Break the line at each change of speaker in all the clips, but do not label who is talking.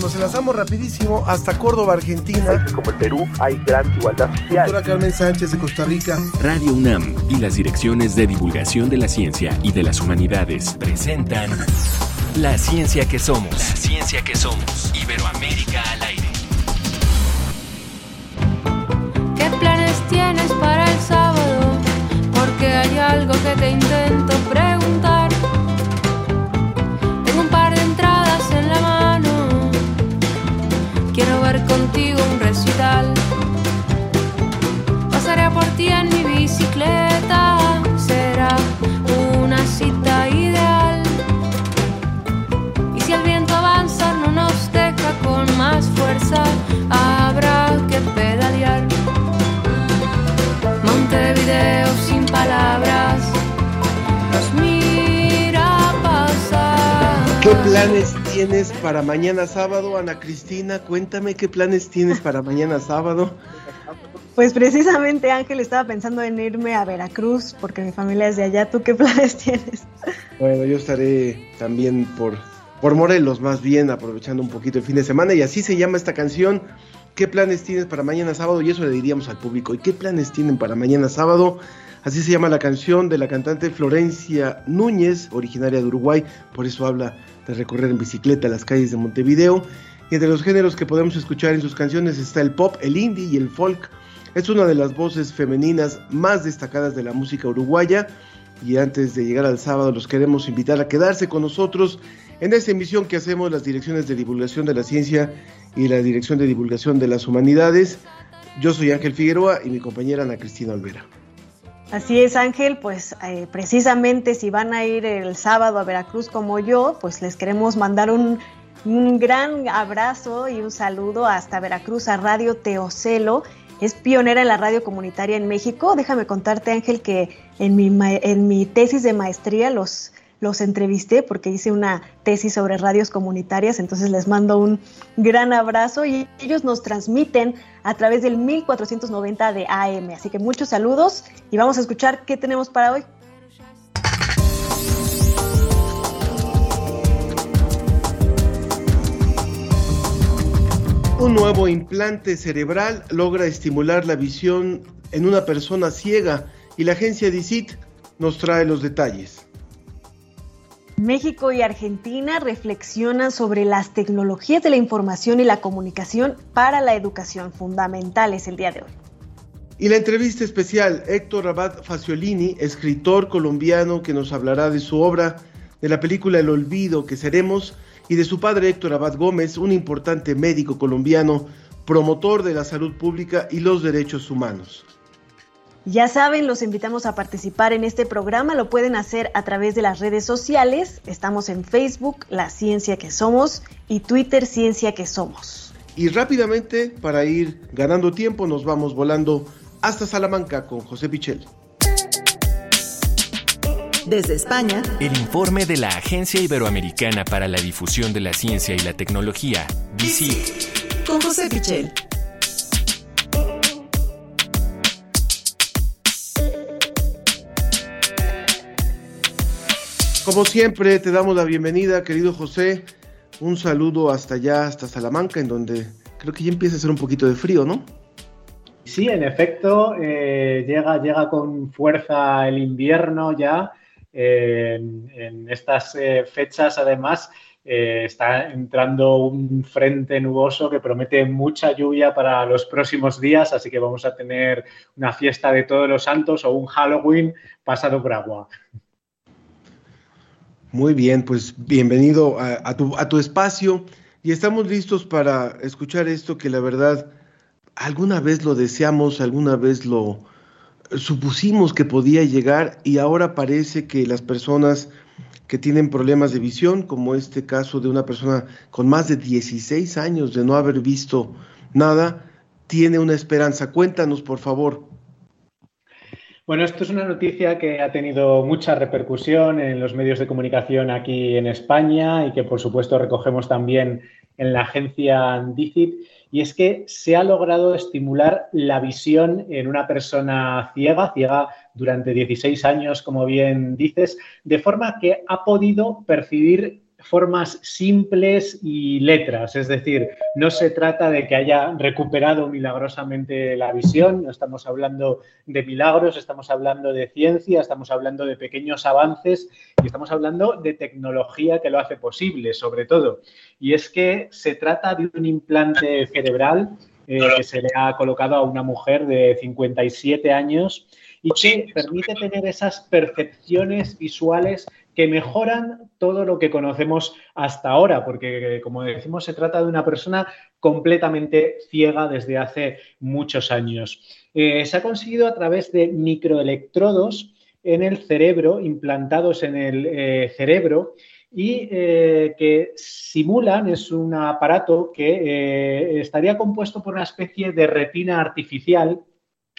Nos enlazamos rapidísimo hasta Córdoba, Argentina.
como el Perú hay gran igualdad social.
Doctora Carmen Sánchez de Costa Rica.
Radio UNAM y las direcciones de divulgación de la ciencia y de las humanidades presentan La ciencia que somos. La ciencia que somos. Iberoamérica al aire.
¿Qué planes tienes para el sábado? Porque hay algo que te intento preguntar. Ver contigo un recital. Pasaré por ti en mi bicicleta. Será una cita ideal. Y si el viento avanza, no nos deja con más fuerza. Habrá que pedalear. Montevideo
¿Qué planes tienes para mañana sábado, Ana Cristina? Cuéntame qué planes tienes para mañana sábado.
Pues precisamente Ángel estaba pensando en irme a Veracruz porque mi familia es de allá. ¿Tú qué planes tienes?
Bueno, yo estaré también por, por Morelos, más bien, aprovechando un poquito el fin de semana. Y así se llama esta canción. ¿Qué planes tienes para mañana sábado? Y eso le diríamos al público. ¿Y qué planes tienen para mañana sábado? Así se llama la canción de la cantante Florencia Núñez, originaria de Uruguay. Por eso habla de recorrer en bicicleta las calles de Montevideo. Y entre los géneros que podemos escuchar en sus canciones está el pop, el indie y el folk. Es una de las voces femeninas más destacadas de la música uruguaya. Y antes de llegar al sábado, los queremos invitar a quedarse con nosotros en esta emisión que hacemos las direcciones de divulgación de la ciencia y la dirección de divulgación de las humanidades. Yo soy Ángel Figueroa y mi compañera Ana Cristina Olvera.
Así es, Ángel, pues eh, precisamente si van a ir el sábado a Veracruz como yo, pues les queremos mandar un, un gran abrazo y un saludo hasta Veracruz a Radio Teocelo. Es pionera en la radio comunitaria en México. Déjame contarte, Ángel, que en mi, en mi tesis de maestría los, los entrevisté porque hice una tesis sobre radios comunitarias, entonces les mando un gran abrazo y ellos nos transmiten a través del 1490 de AM. Así que muchos saludos y vamos a escuchar qué tenemos para hoy.
Un nuevo implante cerebral logra estimular la visión en una persona ciega y la agencia DICIT nos trae los detalles.
México y Argentina reflexionan sobre las tecnologías de la información y la comunicación para la educación fundamentales el día de hoy.
Y la entrevista especial, Héctor Abad Faciolini, escritor colombiano que nos hablará de su obra, de la película El Olvido que seremos, y de su padre Héctor Abad Gómez, un importante médico colombiano, promotor de la salud pública y los derechos humanos.
Ya saben, los invitamos a participar en este programa. Lo pueden hacer a través de las redes sociales. Estamos en Facebook, La Ciencia que Somos, y Twitter, Ciencia que Somos.
Y rápidamente, para ir ganando tiempo, nos vamos volando hasta Salamanca con José Pichel.
Desde España,
El informe de la Agencia Iberoamericana para la Difusión de la Ciencia y la Tecnología, DICIT.
con José Pichel.
Como siempre, te damos la bienvenida, querido José. Un saludo hasta allá, hasta Salamanca, en donde creo que ya empieza a hacer un poquito de frío, ¿no?
Sí, en efecto, eh, llega, llega con fuerza el invierno ya. Eh, en, estas eh, fechas, además, está entrando un frente nuboso que promete mucha lluvia para los próximos días, así que vamos a tener una fiesta de todos los santos o un Halloween pasado por agua.
Muy bien, pues bienvenido a, tu, a tu espacio y estamos listos para escuchar esto que la verdad alguna vez lo deseamos, alguna vez lo supusimos que podía llegar y ahora parece que las personas que tienen problemas de visión, como este caso de una persona con más de 16 años de no haber visto nada, tiene una esperanza. Cuéntanos, por favor.
Bueno, esto es una noticia que ha tenido mucha repercusión en los medios de comunicación aquí en España y que por supuesto recogemos también en la agencia DICIT y es que se ha logrado estimular la visión en una persona ciega, ciega durante 16 años, como bien dices, de forma que ha podido percibir formas simples y letras, es decir, no se trata de que haya recuperado milagrosamente la visión, no estamos hablando de milagros, estamos hablando de ciencia, estamos hablando de pequeños avances y estamos hablando de tecnología que lo hace posible, sobre todo. Y es que se trata de un implante cerebral eh, que se le ha colocado a una mujer de 57 años. Y que permite tener esas percepciones visuales que mejoran todo lo que conocemos hasta ahora, porque como decimos, se trata de una persona completamente ciega desde hace muchos años. Eh, se ha conseguido a través de microelectrodos en el cerebro, implantados en el eh, cerebro, y eh, que simulan, es un aparato que estaría compuesto por una especie de retina artificial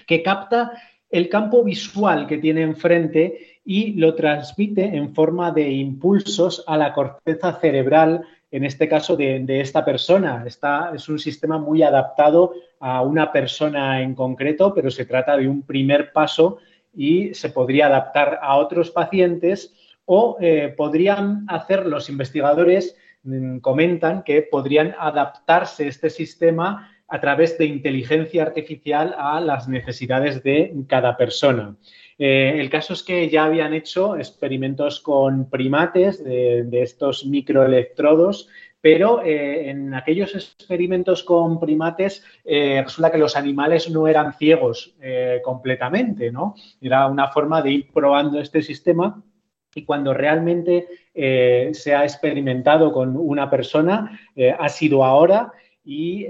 que capta el campo visual que tiene enfrente y lo transmite en forma de impulsos a la corteza cerebral, en este caso de, esta persona. Esta, es un sistema muy adaptado a una persona en concreto, pero se trata de un primer paso y se podría adaptar a otros pacientes o eh, podrían hacer los investigadores, mm, comentan que podrían adaptarse este sistema a través de inteligencia artificial a las necesidades de cada persona. Eh, el caso es que ya habían hecho experimentos con primates de, estos microelectrodos, pero eh, en aquellos experimentos con primates eh, resulta que los animales no eran ciegos completamente, ¿no? Era una forma de ir probando este sistema y cuando realmente se ha experimentado con una persona, ha sido ahora y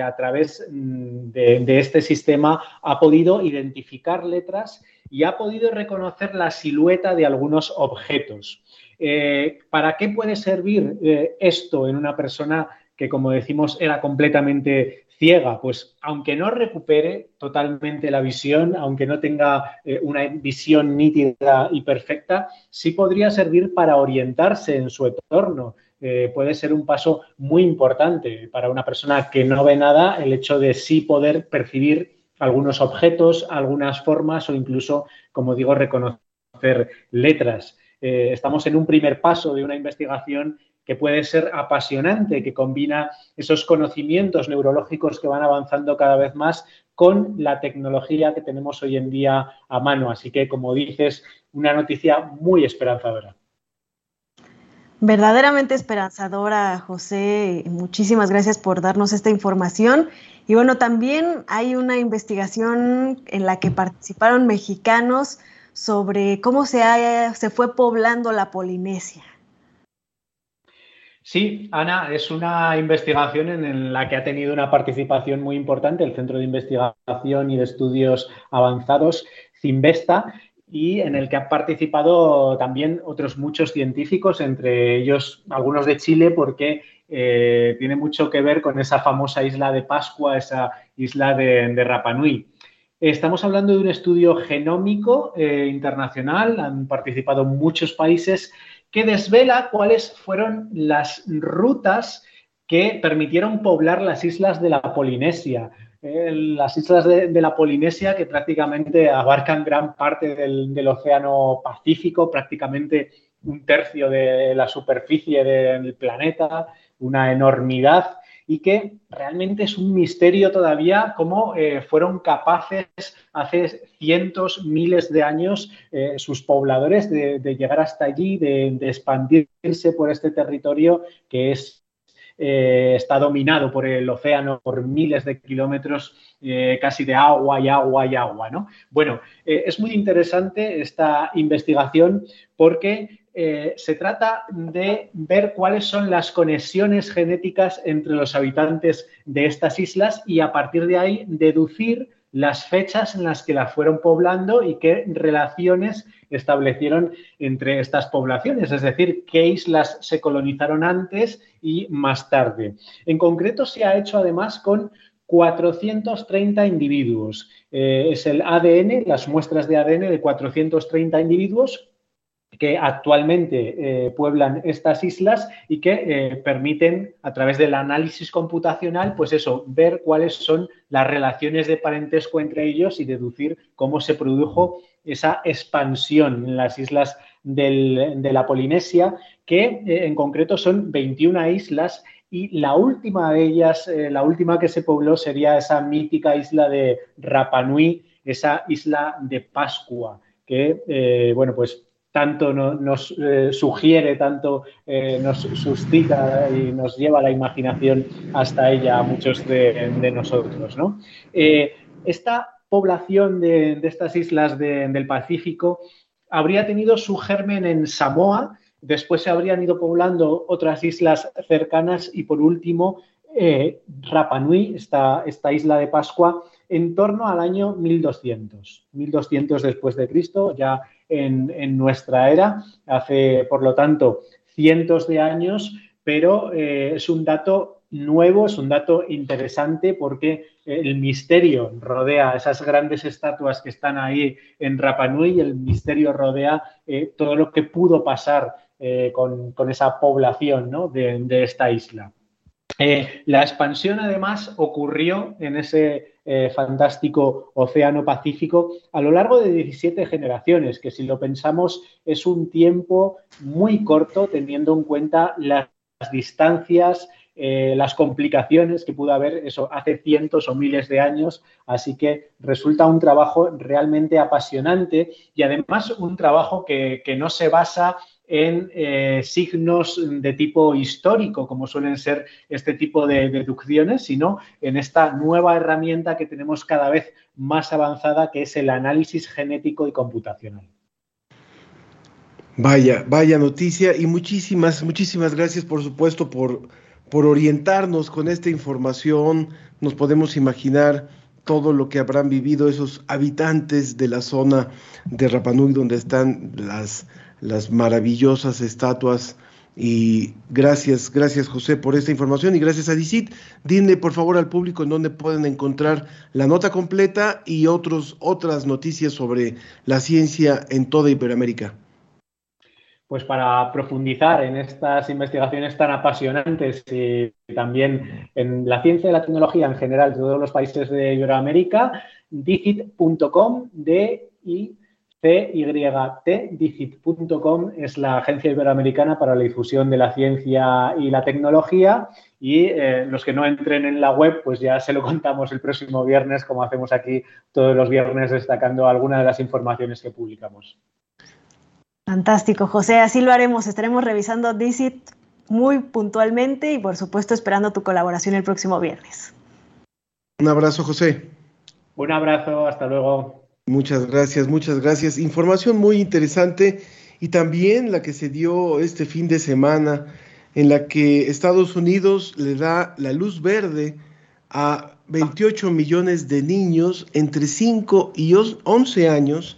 a través mm, de, este sistema ha podido identificar letras y ha podido reconocer la silueta de algunos objetos. Eh, ¿Para qué puede servir eh, esto en una persona que, como decimos, era completamente ciega? Pues aunque no recupere totalmente la visión, aunque no tenga eh, una visión nítida y perfecta, sí podría servir para orientarse en su entorno. puede ser un paso muy importante para una persona que no ve nada el hecho de sí poder percibir algunos objetos, algunas formas o incluso, como digo, reconocer letras. Eh, estamos en un primer paso de una investigación que puede ser apasionante, que combina esos conocimientos neurológicos que van avanzando cada vez más con la tecnología que tenemos hoy en día a mano. Así que, como dices, una noticia muy esperanzadora.
Verdaderamente esperanzadora, José. Muchísimas gracias por darnos esta información. Y bueno, también hay una investigación en la que participaron mexicanos sobre cómo se, fue poblando la Polinesia.
Sí, Ana, es una investigación en la que ha tenido una participación muy importante el Centro de Investigación y de Estudios Avanzados, CIMVESTA, y en el que han participado también otros muchos científicos, entre ellos algunos de Chile, porque eh, tiene mucho que ver con esa famosa isla de Pascua, esa isla de, de Rapa Nui. Estamos hablando de un estudio genómico eh, internacional, han participado muchos países, que desvela cuáles fueron las rutas que permitieron poblar las islas de la Polinesia. Las islas de, la Polinesia que prácticamente abarcan gran parte del, océano Pacífico, prácticamente un tercio de la superficie del planeta, una enormidad y que realmente es un misterio todavía cómo eh, fueron capaces hace cientos, miles de años eh, sus pobladores de, llegar hasta allí, de, expandirse por este territorio que es eh, está dominado por el océano por miles de kilómetros casi de agua y agua y agua, ¿no? Bueno, es muy interesante esta investigación porque se trata de ver cuáles son las conexiones genéticas entre los habitantes de estas islas y a partir de ahí deducir las fechas en las que la fueron poblando y qué relaciones establecieron entre estas poblaciones, es decir, qué islas se colonizaron antes y más tarde. En concreto, se ha hecho además con 430 individuos. Eh, es el ADN, las muestras de ADN de 430 individuos que actualmente eh, pueblan estas islas y que eh, permiten, a través del análisis computacional, pues eso, ver cuáles son las relaciones de parentesco entre ellos y deducir cómo se produjo esa expansión en las islas de la Polinesia, que eh, en concreto son 21 islas y la última de ellas, la última que se pobló sería esa mítica isla de Rapa Nui, esa isla de Pascua, que, bueno, pues tanto nos sugiere, tanto nos suscita y nos lleva la imaginación hasta ella a muchos de, nosotros. ¿no? esta población de, estas islas del Pacífico habría tenido su germen en Samoa, después se habrían ido poblando otras islas cercanas y por último eh, Rapa Nui, esta, esta isla de Pascua, en torno al año 1200, 1200 después de Cristo, ya en, nuestra era, hace por lo tanto cientos de años, pero eh, es un dato nuevo, es un dato interesante porque el misterio rodea esas grandes estatuas que están ahí en Rapa Nui, el misterio rodea eh, todo lo que pudo pasar eh, con, esa población de, esta isla. Eh, la expansión además ocurrió en ese fantástico océano Pacífico a lo largo de 17 generaciones, que si lo pensamos es un tiempo muy corto teniendo en cuenta las distancias, eh, las complicaciones que pudo haber eso hace cientos o miles de años. Así que resulta un trabajo realmente apasionante y además un trabajo que, no se basa en eh, signos de tipo histórico, como suelen ser este tipo de deducciones, sino en esta nueva herramienta que tenemos cada vez más avanzada, que es el análisis genético y computacional.
Vaya, vaya noticia y muchísimas, muchísimas gracias, por supuesto, por por orientarnos con esta información, nos podemos imaginar todo lo que habrán vivido esos habitantes de la zona de Rapanui donde están las, las maravillosas estatuas. Y gracias, gracias José por esta información y gracias a Dicit. Dile por favor al público en dónde pueden encontrar la nota completa y otros, otras noticias sobre la ciencia en toda Iberoamérica
pues para profundizar en estas investigaciones tan apasionantes y también en la ciencia y la tecnología en general de todos los países de Iberoamérica, dicit.com, d i c y t dicit.com es la agencia iberoamericana para la difusión de la ciencia y la tecnología y eh, los que no entren en la web, pues ya se lo contamos el próximo viernes, como hacemos aquí todos los viernes destacando algunas de las informaciones que publicamos.
Fantástico, José. Así lo haremos. Estaremos revisando DICIT muy puntualmente y, por supuesto, esperando tu colaboración el próximo viernes.
Un abrazo, José.
Un abrazo, hasta luego.
Muchas gracias, muchas gracias. Información muy interesante y también la que se dio este fin de semana en la que Estados Unidos le da la luz verde a 28 millones de niños entre 5 y 11 años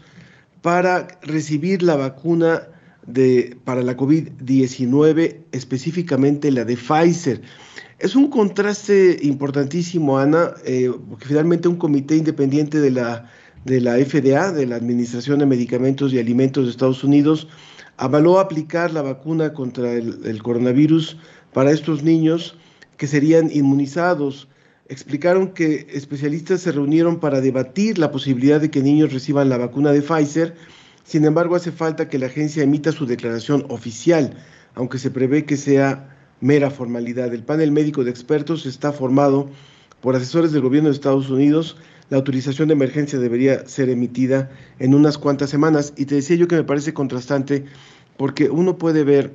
para recibir la vacuna de, para la COVID-19, específicamente la de Pfizer. Es un contraste importantísimo, Ana, eh, porque finalmente un comité independiente de la, de la FDA, de la Administración de Medicamentos y Alimentos de Estados Unidos, avaló aplicar la vacuna contra el coronavirus para estos niños que serían inmunizados explicaron que especialistas se reunieron para debatir la posibilidad de que niños reciban la vacuna de Pfizer. Sin embargo, hace falta que la agencia emita su declaración oficial, aunque se prevé que sea mera formalidad. El panel médico de expertos está formado por asesores del gobierno de Estados Unidos. La autorización de emergencia debería ser emitida en unas cuantas semanas. Y te decía yo que me parece contrastante porque uno puede ver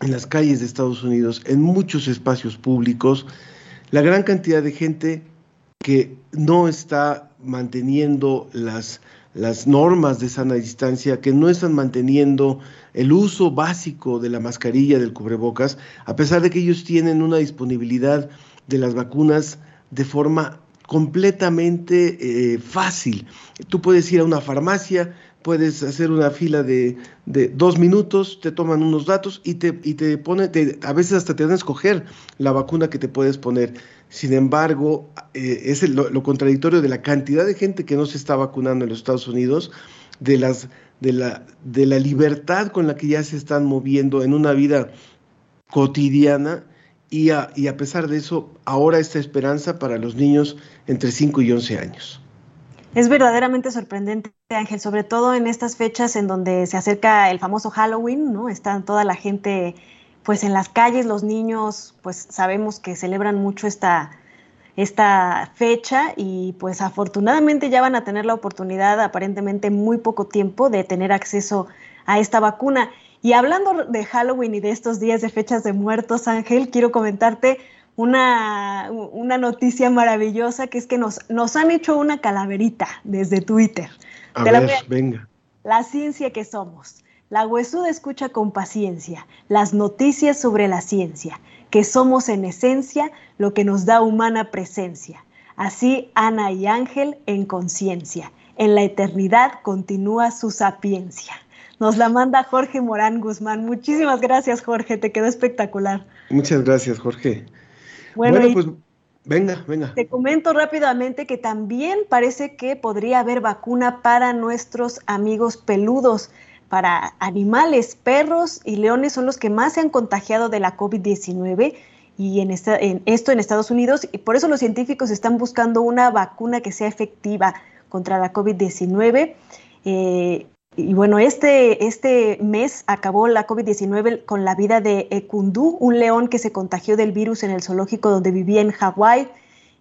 en las calles de Estados Unidos, en muchos espacios públicos, la gran cantidad de gente que no está manteniendo las, las normas de sana distancia, que no están manteniendo el uso básico de la mascarilla, del cubrebocas, a pesar de que ellos tienen una disponibilidad de las vacunas de forma completamente eh, fácil. Tú puedes ir a una farmacia, puedes hacer una fila de, dos minutos, te toman unos datos y te, y te pone, a veces hasta te dan a escoger la vacuna que te puedes poner. Sin embargo, eh, es lo, contradictorio de la cantidad de gente que no se está vacunando en los Estados Unidos, de, las, de, la, de la libertad con la que ya se están moviendo en una vida cotidiana y a, y a pesar de eso, ahora esta esperanza para los niños entre 5 y 11 años.
Es verdaderamente sorprendente, Ángel, sobre todo en estas fechas en donde se acerca el famoso Halloween, ¿no? Está toda la gente pues en las calles, los niños, pues sabemos que celebran mucho esta, esta fecha y pues afortunadamente ya van a tener la oportunidad, aparentemente muy poco tiempo, de tener acceso a esta vacuna. Y hablando de Halloween y de estos días de fechas de muertos, Ángel, quiero comentarte una, una noticia maravillosa que es que nos, nos han hecho una calaverita desde Twitter.
A ver, venga.
La ciencia que somos. La huesuda escucha con paciencia las noticias sobre la ciencia, que somos en esencia lo que nos da humana presencia. Así Ana y Ángel en conciencia. En la eternidad continúa su sapiencia. Nos la manda Jorge Morán Guzmán. Muchísimas gracias, Jorge. Te quedó espectacular.
Muchas gracias, Jorge. Bueno, pues venga, venga.
Te comento rápidamente que también parece que podría haber vacuna para nuestros amigos peludos, para animales, perros y leones son los que más se han contagiado de la COVID-19 y en, esta, en esto en Estados Unidos y por eso los científicos están buscando una vacuna que sea efectiva contra la COVID-19. Eh, y bueno, este, este mes acabó la COVID-19 con la vida de Ekundu, un león que se contagió del virus en el zoológico donde vivía en Hawái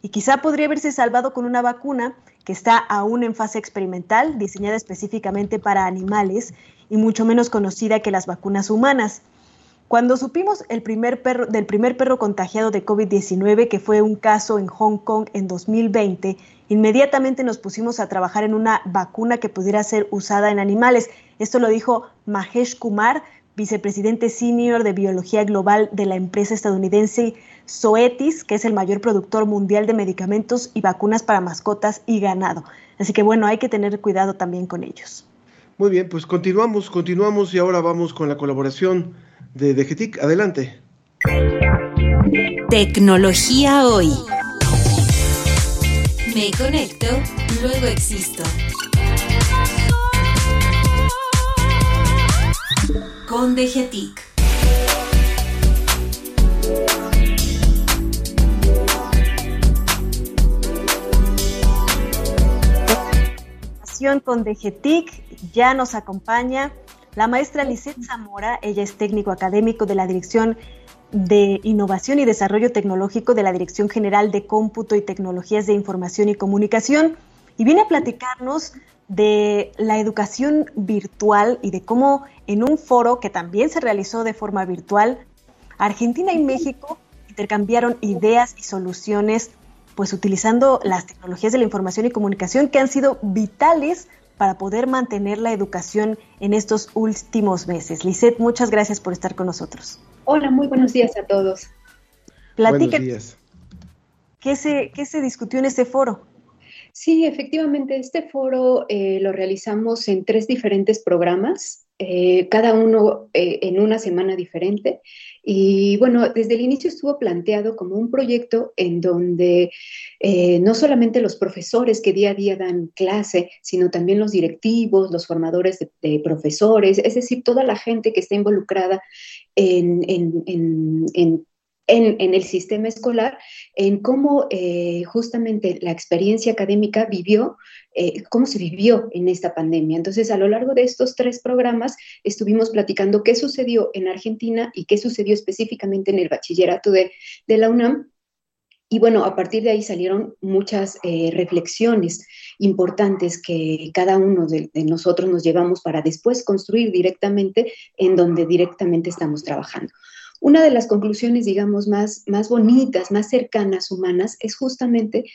y quizá podría haberse salvado con una vacuna que está aún en fase experimental, diseñada específicamente para animales y mucho menos conocida que las vacunas humanas. Cuando supimos el primer perro, del primer perro contagiado de COVID-19, que fue un caso en Hong Kong en 2020, Inmediatamente nos pusimos a trabajar en una vacuna que pudiera ser usada en animales. Esto lo dijo Mahesh Kumar, vicepresidente senior de biología global de la empresa estadounidense Zoetis, que es el mayor productor mundial de medicamentos y vacunas para mascotas y ganado. Así que bueno, hay que tener cuidado también con ellos.
Muy bien, pues continuamos, continuamos y ahora vamos con la colaboración de DGTIC. Adelante.
Tecnología hoy.
Me conecto, luego existo. Con Degetic.
Con DGTIC ya nos acompaña la maestra Lisette Zamora, ella es técnico académico de la Dirección de Innovación y Desarrollo Tecnológico de la Dirección General de Cómputo y Tecnologías de Información y Comunicación y viene a platicarnos de la educación virtual y de cómo en un foro que también se realizó de forma virtual, Argentina y México intercambiaron ideas y soluciones pues utilizando las tecnologías de la información y comunicación que han sido vitales para poder mantener la educación en estos últimos meses. Lisette, muchas gracias por estar con nosotros.
Hola, muy buenos días a todos.
Platica, ¿qué se, ¿Qué se discutió en este foro?
Sí, efectivamente, este foro eh, lo realizamos en tres diferentes programas, eh, cada uno eh, en una semana diferente. Y bueno, desde el inicio estuvo planteado como un proyecto en donde no solamente los profesores que día a día dan clase, sino también los directivos, los formadores de profesores, es decir, toda la gente que está involucrada en, el sistema escolar, en cómo eh, justamente la experiencia académica vivió, eh, cómo se vivió en esta pandemia. Entonces, a lo largo de estos tres programas estuvimos platicando qué sucedió en Argentina y qué sucedió específicamente en el bachillerato de, la UNAM. Y bueno, a partir de ahí salieron muchas eh, reflexiones importantes que cada uno de, nosotros nos llevamos para después construir directamente en donde directamente estamos trabajando. Una de las conclusiones, digamos, más, más bonitas, más cercanas, humanas, es justamente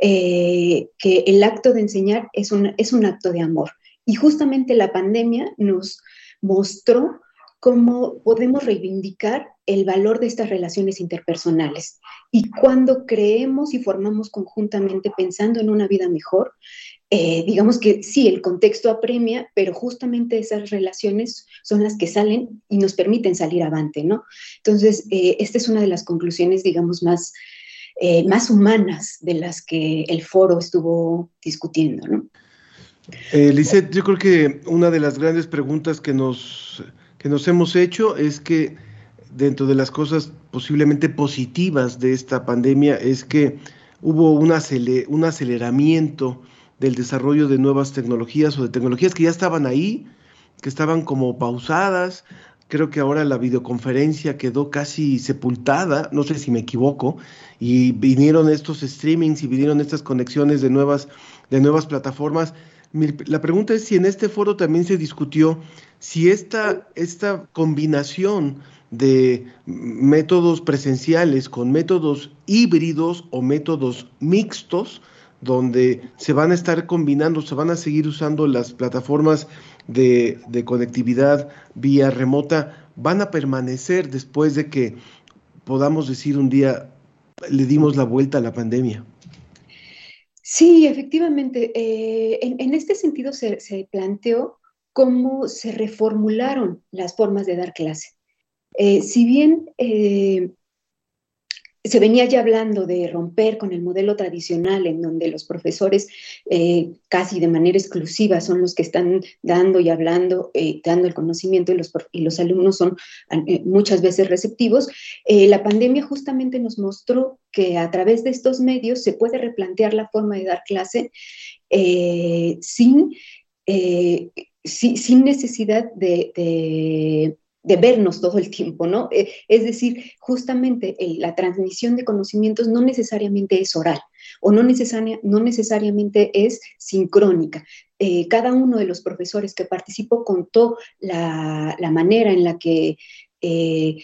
eh, que el acto de enseñar es un, es un acto de amor. Y justamente la pandemia nos mostró cómo podemos reivindicar el valor de estas relaciones interpersonales. Y cuando creemos y formamos conjuntamente pensando en una vida mejor, eh, digamos que sí, el contexto apremia, pero justamente esas relaciones son las que salen y nos permiten salir avante, ¿no? Entonces, eh, esta es una de las conclusiones, digamos, más, eh, más humanas de las que el foro estuvo discutiendo, ¿no?
Lisette, yo creo que una de las grandes preguntas que nos que nos hemos hecho es que dentro de las cosas posiblemente positivas de esta pandemia es que hubo un, un aceleramiento del desarrollo de nuevas tecnologías o de tecnologías que ya estaban ahí, que estaban como pausadas. Creo que ahora la videoconferencia quedó casi sepultada, no sé si me equivoco, y vinieron estos streamings y vinieron estas conexiones de nuevas, de nuevas plataformas. La pregunta es si en este foro también se discutió si esta, esta combinación de métodos presenciales con métodos híbridos o métodos mixtos, donde se van a estar combinando, se van a seguir usando las plataformas de, de, conectividad vía remota, van a permanecer después de que podamos decir un día le dimos la vuelta a la pandemia.
Sí, efectivamente. Eh, en, este sentido se, se planteó cómo se reformularon las formas de dar clase. Eh, si bien eh, se venía ya hablando de romper con el modelo tradicional en donde los profesores eh, casi de manera exclusiva son los que están dando y hablando, eh, dando el conocimiento y los, alumnos son eh, muchas veces receptivos, la pandemia justamente nos mostró que a través de estos medios se puede replantear la forma de dar clase sin, necesidad de de vernos todo el tiempo, ¿no? Eh, es decir, justamente la transmisión de conocimientos no necesariamente es oral o no, no necesariamente es sincrónica. Eh, cada uno de los profesores que participó contó la, manera en la que eh,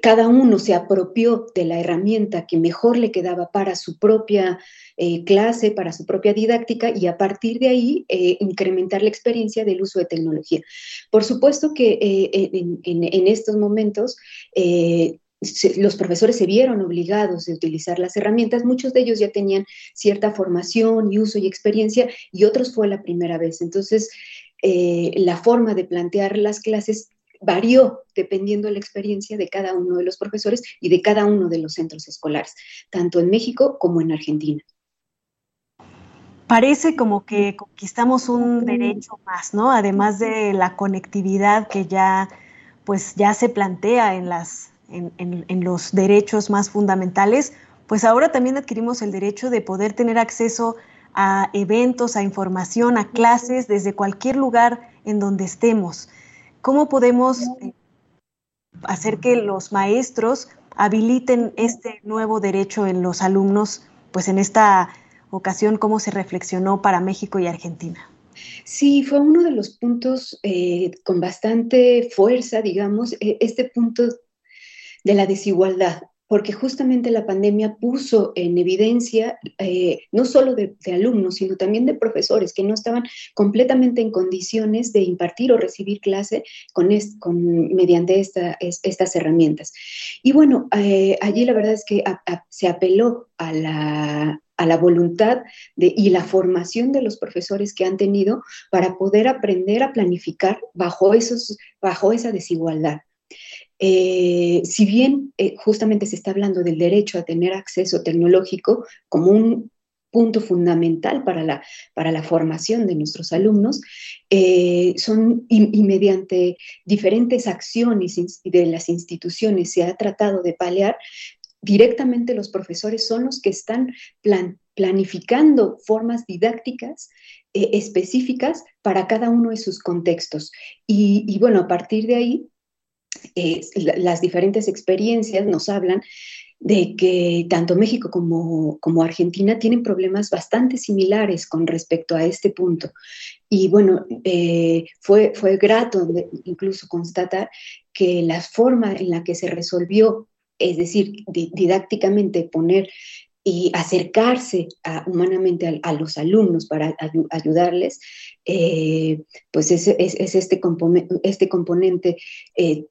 cada uno se apropió de la herramienta que mejor le quedaba para su propia eh, clase, para su propia didáctica y a partir de ahí eh, incrementar la experiencia del uso de tecnología. Por supuesto que eh, en, estos momentos los profesores se vieron obligados a utilizar las herramientas, muchos de ellos ya tenían cierta formación y uso y experiencia y otros fue la primera vez. Entonces, la forma de plantear las clases varió dependiendo de la experiencia de cada uno de los profesores y de cada uno de los centros escolares, tanto en México como en Argentina.
Parece como que conquistamos un derecho más, ¿no? Además de la conectividad que ya, pues ya se plantea en, las, en, en los derechos más fundamentales, pues ahora también adquirimos el derecho de poder tener acceso a eventos, a información, a clases desde cualquier lugar en donde estemos. ¿Cómo podemos eh, hacer que los maestros habiliten este nuevo derecho en los alumnos? Pues en esta ocasión, ¿cómo se reflexionó para México y Argentina?
Sí, fue uno de los puntos eh, con bastante fuerza, digamos, e, este punto de la desigualdad porque justamente la pandemia puso en evidencia eh, no solo de, alumnos, sino también de profesores que no estaban completamente en condiciones de impartir o recibir clase con, mediante estas herramientas. Y bueno, eh, allí la verdad es que se apeló a la, voluntad y la formación de los profesores que han tenido para poder aprender a planificar bajo, esos, bajo esa desigualdad. Eh, si bien eh, justamente se está hablando del derecho a tener acceso tecnológico como un punto fundamental para la, para la formación de nuestros alumnos, eh, son y, mediante diferentes acciones de las instituciones se ha tratado de paliar, directamente los profesores son los que están planificando formas didácticas específicas para cada uno de sus contextos. y, bueno, a partir de ahí las diferentes experiencias nos hablan de que tanto México como, como, Argentina tienen problemas bastante similares con respecto a este punto. Y bueno, eh, fue, fue grato incluso constatar que la forma en la que se resolvió, es decir, didácticamente poner y acercarse humanamente a, los alumnos para ayudarles, eh, pues es, este, este, componente eh,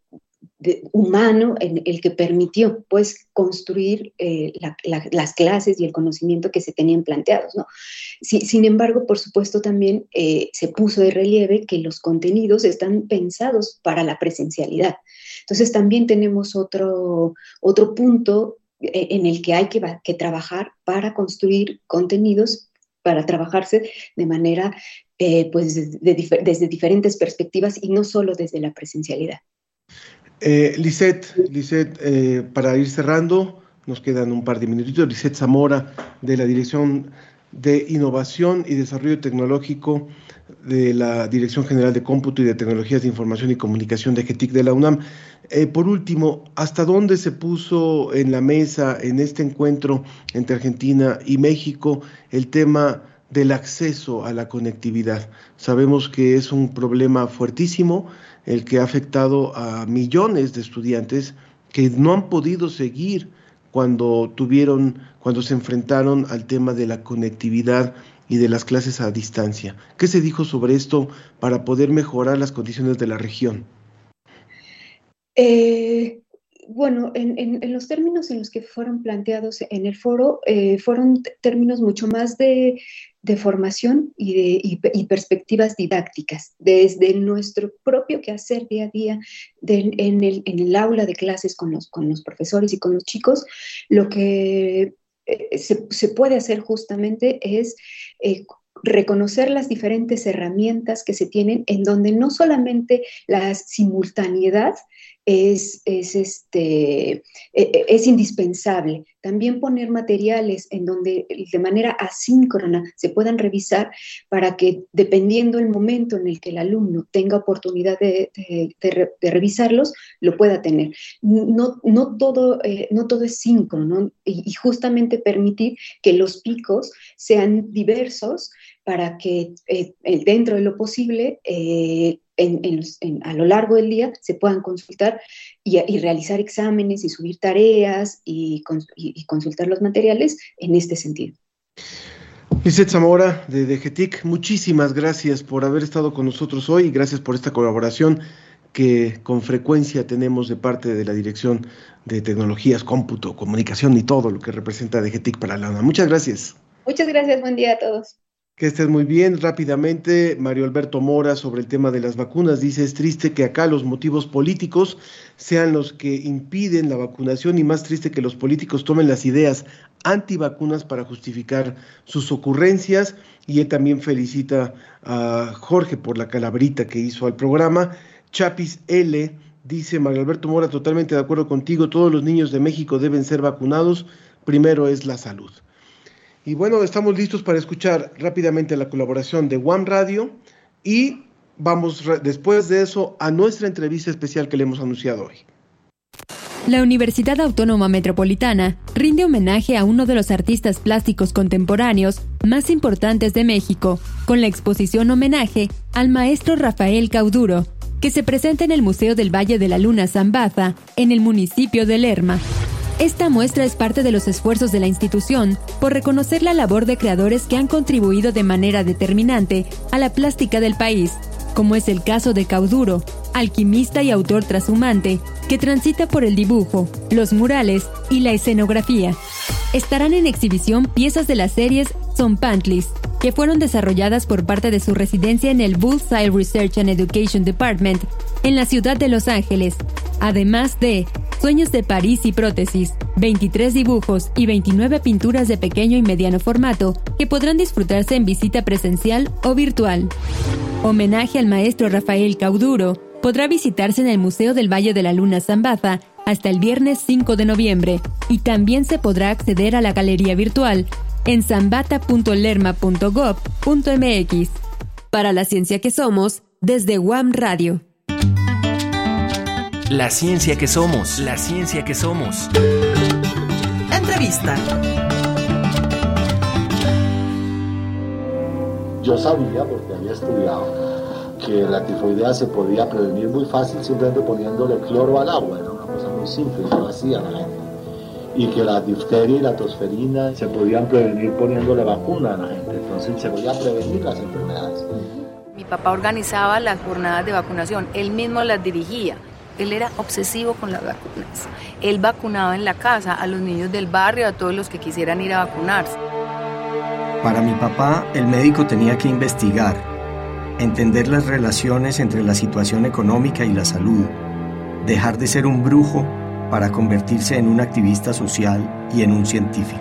humano en el que permitió pues construir eh, las clases y el conocimiento que se tenían planteados. ¿no? sin embargo, por supuesto, también se puso de relieve que los contenidos están pensados para la presencialidad. Entonces también tenemos otro, otro punto en el que hay que, trabajar para construir contenidos para trabajarse de manera, eh, pues, desde diferentes perspectivas y no solo desde la presencialidad.
Eh, Lisette, eh, para ir cerrando, nos quedan un par de minutitos. Lisette Zamora, de la Dirección de Innovación y Desarrollo Tecnológico de la Dirección General de Cómputo y de Tecnologías de Información y Comunicación de GETIC de la UNAM. Eh, por último, ¿hasta dónde se puso en la mesa en este encuentro entre Argentina y México el tema del acceso a la conectividad? Sabemos que es un problema fuertísimo el que ha afectado a millones de estudiantes que no han podido seguir cuando tuvieron, cuando se enfrentaron al tema de la conectividad y de las clases a distancia. ¿Qué se dijo sobre esto para poder mejorar las condiciones de la región?
Eh, bueno, en, los términos en los que fueron planteados en el foro, eh, fueron términos mucho más de, formación y de perspectivas didácticas, desde nuestro propio quehacer día a día en, el, aula de clases con los, con los profesores y con los chicos, lo que eh, se, puede hacer justamente es eh, reconocer las diferentes herramientas que se tienen en donde no solamente la simultaneidad es, este, e, e, es indispensable. También poner materiales en donde de manera asíncrona se puedan revisar para que dependiendo el momento en el que el alumno tenga oportunidad de, revisarlos, lo pueda tener. No, no, todo, eh, no todo es síncrono y, justamente permitir que los picos sean diversos para que eh, dentro de lo posible eh, a lo largo del día se puedan consultar y, realizar exámenes y subir tareas y, consultar los materiales en este sentido.
Lizeth Zamora de DGTIC, muchísimas gracias por haber estado con nosotros hoy y gracias por esta colaboración que con frecuencia tenemos de parte de la Dirección de Tecnologías, Cómputo, Comunicación y todo lo que representa DGTIC para la UNA. Muchas gracias.
Muchas gracias, buen día a todos.
Que estés muy bien. Rápidamente, Mario Alberto Mora sobre el tema de las vacunas dice, es triste que acá los motivos políticos sean los que impiden la vacunación y más triste que los políticos tomen las ideas antivacunas para justificar sus ocurrencias. Y él también felicita a Jorge por la calabrita que hizo al programa. Chapis L dice, Mario Alberto Mora, totalmente de acuerdo contigo, todos los niños de México deben ser vacunados. Primero es la salud. Y bueno, estamos listos para escuchar rápidamente la colaboración de One Radio y vamos después de eso a nuestra entrevista especial que le hemos anunciado hoy.
La Universidad Autónoma Metropolitana rinde homenaje a uno de los artistas plásticos contemporáneos más importantes de México, con la exposición homenaje al maestro Rafael Cauduro, que se presenta en el Museo del Valle de la Luna Zambaza, en el municipio de Lerma. Esta muestra es parte de los esfuerzos de la institución por reconocer la labor de creadores que han contribuido de manera determinante a la plástica del país, como es el caso de Cauduro, alquimista y autor trashumante, que transita por el dibujo, los murales y la escenografía. Estarán en exhibición piezas de las series Son Pantlis, que fueron desarrolladas por parte de su residencia en el Bullseye Research and Education Department en la ciudad de Los Ángeles, además de Sueños de París y Prótesis, 23 dibujos y 29 pinturas de pequeño y mediano formato que podrán disfrutarse en visita presencial o virtual. Homenaje al maestro Rafael Cauduro podrá visitarse en el Museo del Valle de la Luna Zambaza hasta el viernes 5 de noviembre y también se podrá acceder a la galería virtual en zambata.lerma.gov.mx. Para la ciencia que somos, desde WAM Radio.
La ciencia que somos, la ciencia que somos.
Entrevista.
Yo sabía, porque había estudiado, que la tifoidea se podía prevenir muy fácil simplemente poniéndole cloro al agua, era una cosa muy simple, lo hacía la gente. Y que la difteria y la tosferina se podían prevenir poniéndole vacuna a la gente, entonces se podía prevenir las enfermedades.
Mi papá organizaba las jornadas de vacunación, él mismo las dirigía él era obsesivo con las vacunas. Él vacunaba en la casa a los niños del barrio, a todos los que quisieran ir a vacunarse.
Para mi papá, el médico tenía que investigar, entender las relaciones entre la situación económica y la salud, dejar de ser un brujo para convertirse en un activista social y en un científico.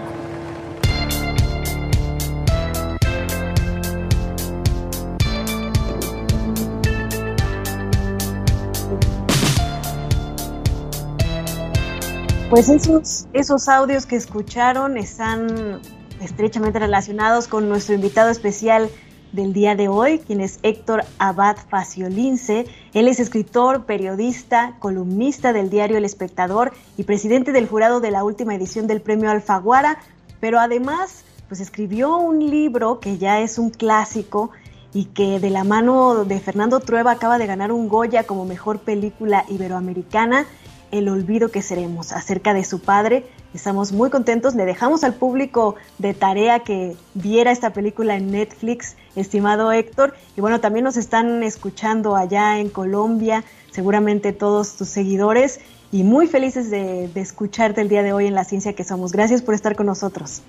Pues esos, esos audios que escucharon están estrechamente relacionados con nuestro invitado especial del día de hoy, quien es Héctor Abad Faciolince. Él es escritor, periodista, columnista del diario El Espectador y presidente del jurado de la última edición del premio Alfaguara, pero además pues escribió un libro que ya es un clásico y que de la mano de Fernando Trueba acaba de ganar un Goya como mejor película iberoamericana, El olvido que seremos, acerca de su padre. Estamos muy contentos, le dejamos al público de tarea que viera esta película en Netflix, estimado Héctor, y bueno, también nos están escuchando allá en Colombia, seguramente todos tus seguidores, y muy felices de, de escucharte el día de hoy en La Ciencia que Somos. Gracias por estar con nosotros.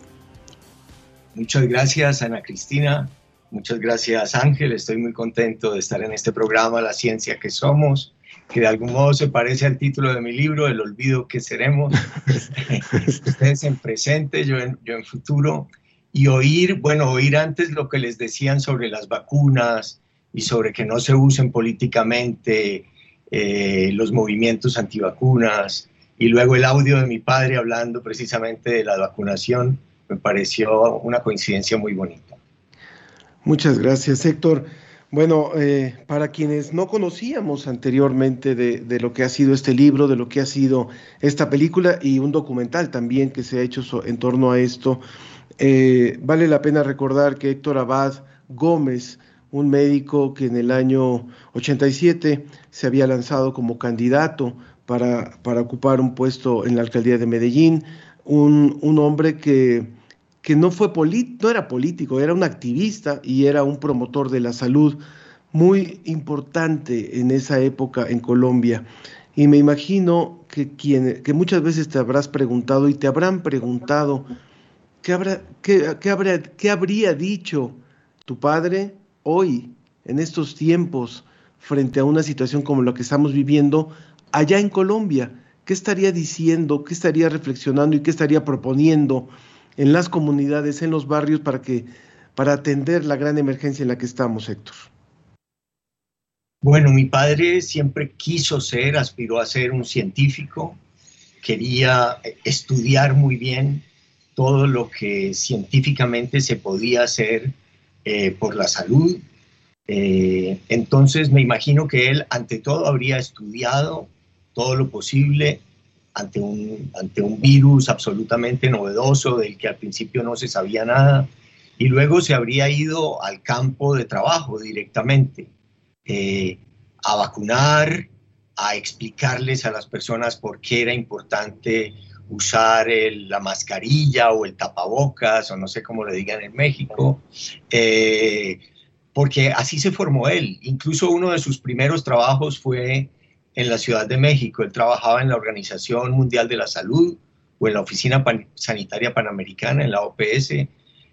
Muchas gracias, Ana Cristina. Muchas gracias Ángel, estoy muy contento de estar en este programa La Ciencia que Somos, que de algún modo se parece al título de mi libro, El olvido que seremos. Ustedes en presente, yo en, yo en futuro, y oír, bueno, oír antes lo que les decían sobre las vacunas y sobre que no se usen políticamente eh, los movimientos antivacunas, y luego el audio de mi padre hablando precisamente de la vacunación, me pareció una coincidencia muy bonita.
Muchas gracias, Héctor. Bueno, eh, para quienes no conocíamos anteriormente de, lo que ha sido este libro, de lo que ha sido esta película y un documental también que se ha hecho so, en torno a esto, eh, vale la pena recordar que Héctor Abad Gómez, un médico que en el año 87 se había lanzado como candidato para, para ocupar un puesto en la alcaldía de Medellín, un hombre que que no fue no era político, era un activista y era un promotor de la salud muy importante en esa época en Colombia. Y me imagino que, quien, que muchas veces te habrás preguntado y te habrán preguntado habrá, habrá, qué habría dicho tu padre hoy, en estos tiempos, frente a una situación como la que estamos viviendo allá en Colombia. ¿Qué estaría diciendo, qué estaría reflexionando y qué estaría proponiendo? En las comunidades, en los barrios, para, que, para atender la gran emergencia en la que estamos, Héctor?
Bueno, mi padre siempre quiso ser, aspiró a ser un científico, quería estudiar muy bien todo lo que científicamente se podía hacer eh, por la salud. Eh, entonces me imagino que él ante todo habría estudiado todo lo posible ante un, ante un virus absolutamente novedoso del que al principio no se sabía nada y luego se habría ido al campo de trabajo directamente eh, a vacunar, a explicarles a las personas por qué era importante usar la mascarilla o el tapabocas o no sé cómo le digan en México, eh, porque así se formó él. Incluso uno de sus primeros trabajos fue en la Ciudad de México. Él trabajaba en la Organización Mundial de la Salud o en la Oficina Pan Sanitaria Panamericana, en la OPS.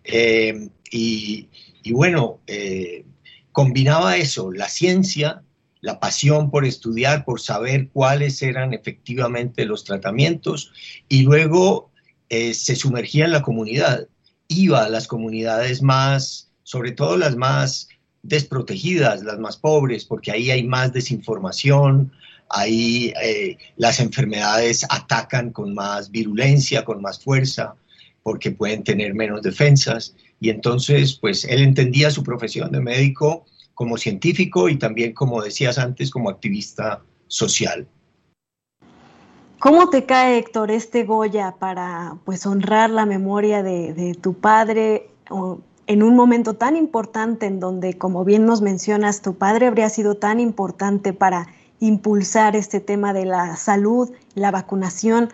Eh, y, y, bueno, eh, combinaba eso, la ciencia, la pasión por estudiar, por saber cuáles eran efectivamente los tratamientos y luego eh, se sumergía en la comunidad, iba a las comunidades más, sobre todo las más desprotegidas, las más pobres, porque ahí hay más desinformación, ahí eh, las enfermedades atacan con más virulencia, con más fuerza, porque pueden tener menos defensas. Y entonces, pues él entendía su profesión de médico como científico y también, como decías antes, como activista social.
¿Cómo te cae, Héctor, este Goya para pues honrar la memoria de, de tu padre en un momento tan importante en donde, como bien nos mencionas, tu padre habría sido tan importante para impulsar este tema de la salud, la vacunación,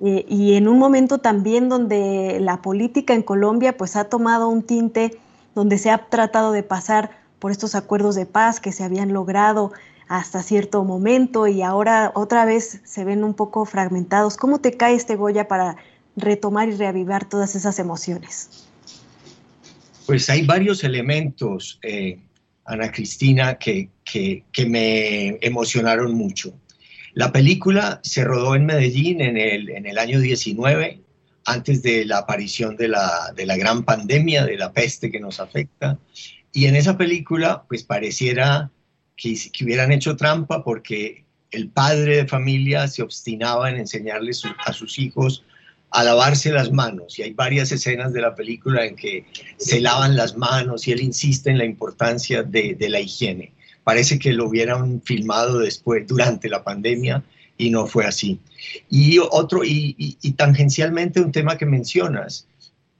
eh, y en un momento también donde la política en Colombia pues ha tomado un tinte donde se ha tratado de pasar por estos acuerdos de paz que se habían logrado hasta cierto momento y ahora otra vez se ven un poco fragmentados. ¿Cómo te cae este Goya para retomar y reavivar todas esas emociones?
Pues hay varios elementos. Eh, Ana Cristina, que, que, me emocionaron mucho. La película se rodó en Medellín en el, en el año 19, antes de la aparición de la, de la gran pandemia, de la peste que nos afecta. Y en esa película, pues pareciera que, que hubieran hecho trampa porque el padre de familia se obstinaba en enseñarles a sus hijos a lavarse las manos y hay varias escenas de la película en que se lavan las manos y él insiste en la importancia de, la higiene. Parece que lo hubieran filmado después, durante la pandemia, y no fue así. Y otro, y, y, tangencialmente un tema que mencionas,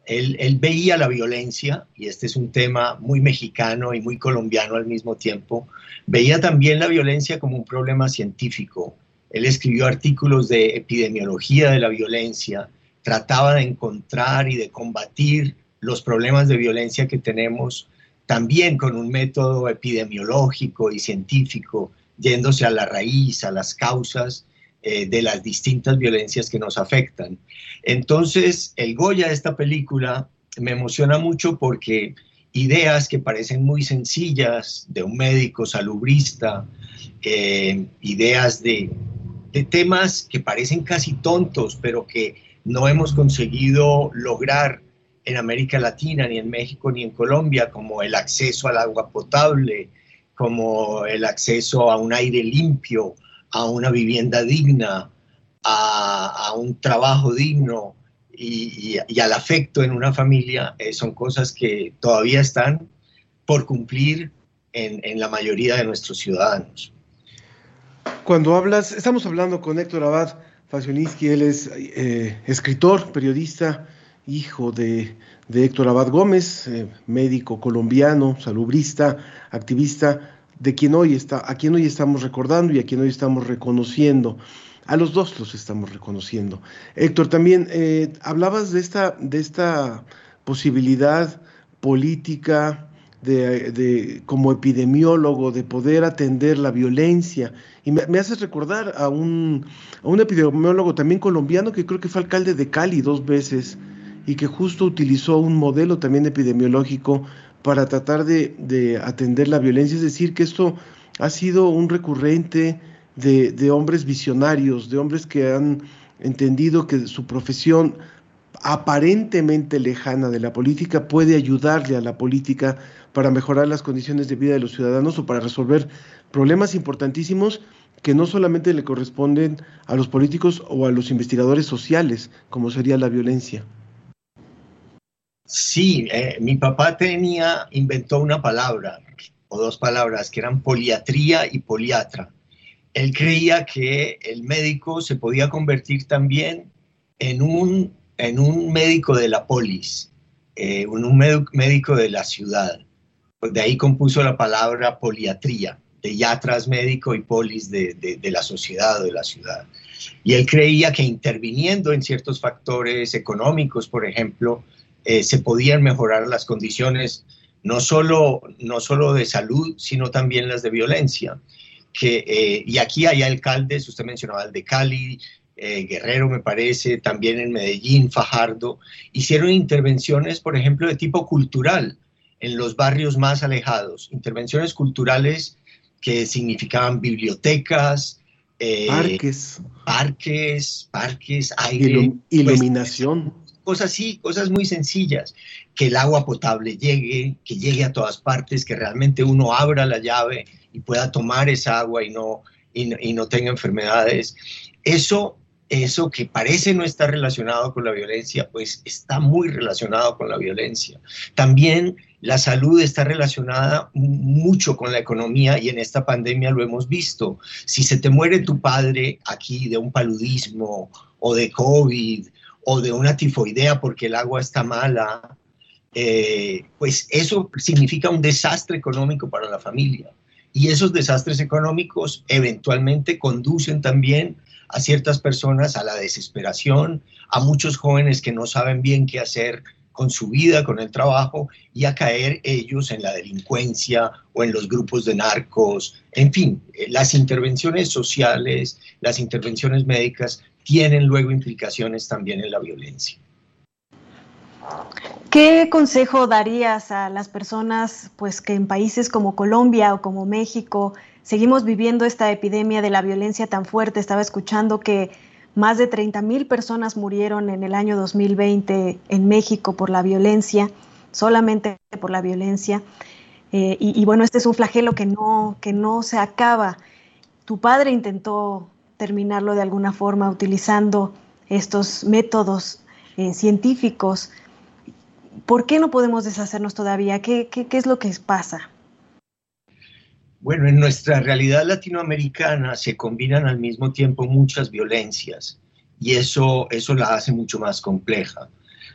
él, él, veía la violencia, y este es un tema muy mexicano y muy colombiano al mismo tiempo, veía también la violencia como un problema científico. Él escribió artículos de epidemiología de la violencia, trataba de encontrar y de combatir los problemas de violencia que tenemos también con un método epidemiológico y científico, yéndose a la raíz, a las causas eh, de las distintas violencias que nos afectan. Entonces, el Goya de esta película me emociona mucho porque ideas que parecen muy sencillas de un médico salubrista, eh, ideas de, de temas que parecen casi tontos, pero que no hemos conseguido lograr en América Latina, ni en México, ni en Colombia, como el acceso al agua potable, como el acceso a un aire limpio, a una vivienda digna, a, un trabajo digno y, al afecto en una familia, eh, son cosas que todavía están por cumplir en, la mayoría de nuestros ciudadanos.
Cuando hablas, estamos hablando con Héctor Abad, Facioniski, él es eh, escritor, periodista, hijo de, Héctor Abad Gómez, eh, médico colombiano, salubrista, activista, de quien hoy está, a quien hoy estamos recordando y a quien hoy estamos reconociendo. A los dos los estamos reconociendo. Héctor, también eh, hablabas de esta, de esta posibilidad política de, como epidemiólogo, de poder atender la violencia. Y me, me haces recordar a un, a un epidemiólogo también colombiano que creo que fue alcalde de Cali dos veces y que justo utilizó un modelo también epidemiológico para tratar de, de atender la violencia. Es decir, que esto ha sido un recurrente de, de hombres visionarios, de hombres que han entendido que su profesión aparentemente lejana de la política puede ayudarle a la política para mejorar las condiciones de vida de los ciudadanos o para resolver problemas importantísimos que no solamente le corresponden a los políticos o a los investigadores sociales, como sería la violencia.
Sí, eh, mi papá tenía, inventó una palabra o dos palabras que eran poliatría y poliatra. Él creía que el médico se podía convertir también en un, en un médico de la polis, eh, un médico de la ciudad. Pues de ahí compuso la palabra poliatría, de yatras médico y polis de, de, la sociedad o de la ciudad. Y él creía que interviniendo en ciertos factores económicos, por ejemplo, eh, se podían mejorar las condiciones no solo, no solo de salud, sino también las de violencia. Que, eh, y aquí hay alcaldes, usted mencionaba el de Cali, eh, Guerrero me parece, también en Medellín, Fajardo, hicieron intervenciones, por ejemplo, de tipo cultural en los barrios más alejados, intervenciones culturales que significaban bibliotecas,
eh, parques,
parques, parques, aire,
pues, iluminación.
cosas así, cosas muy sencillas, que el agua potable llegue, que llegue a todas partes, que realmente uno abra la llave y pueda tomar esa agua y no, y no tenga enfermedades. Eso eso que parece no estar relacionado con la violencia, pues está muy relacionado con la violencia. También la salud está relacionada mucho con la economía y en esta pandemia lo hemos visto. Si se te muere tu padre aquí de un paludismo o de COVID o de una tifoidea porque el agua está mala, eh, pues eso significa un desastre económico para la familia. Y esos desastres económicos eventualmente conducen también a ciertas personas a la desesperación, a muchos jóvenes que no saben bien qué hacer con su vida, con el trabajo, y a caer ellos en la delincuencia o en los grupos de narcos. En fin, eh, las intervenciones sociales, las intervenciones médicas tienen luego implicaciones también en la violencia.
¿Qué consejo darías a las personas pues que en países como Colombia o como México seguimos viviendo esta epidemia de la violencia tan fuerte? Estaba escuchando que más de 30 mil personas murieron en el año 2020 en México por la violencia, solamente por la violencia. Eh, y, bueno, este es un flagelo que no, que no se acaba. Tu padre intentó terminarlo de alguna forma utilizando estos métodos eh, científicos. ¿Por qué no podemos deshacernos todavía? ¿Qué, qué, qué es lo que pasa?
Bueno, en nuestra realidad latinoamericana se combinan al mismo tiempo muchas violencias y eso, eso la hace mucho más compleja.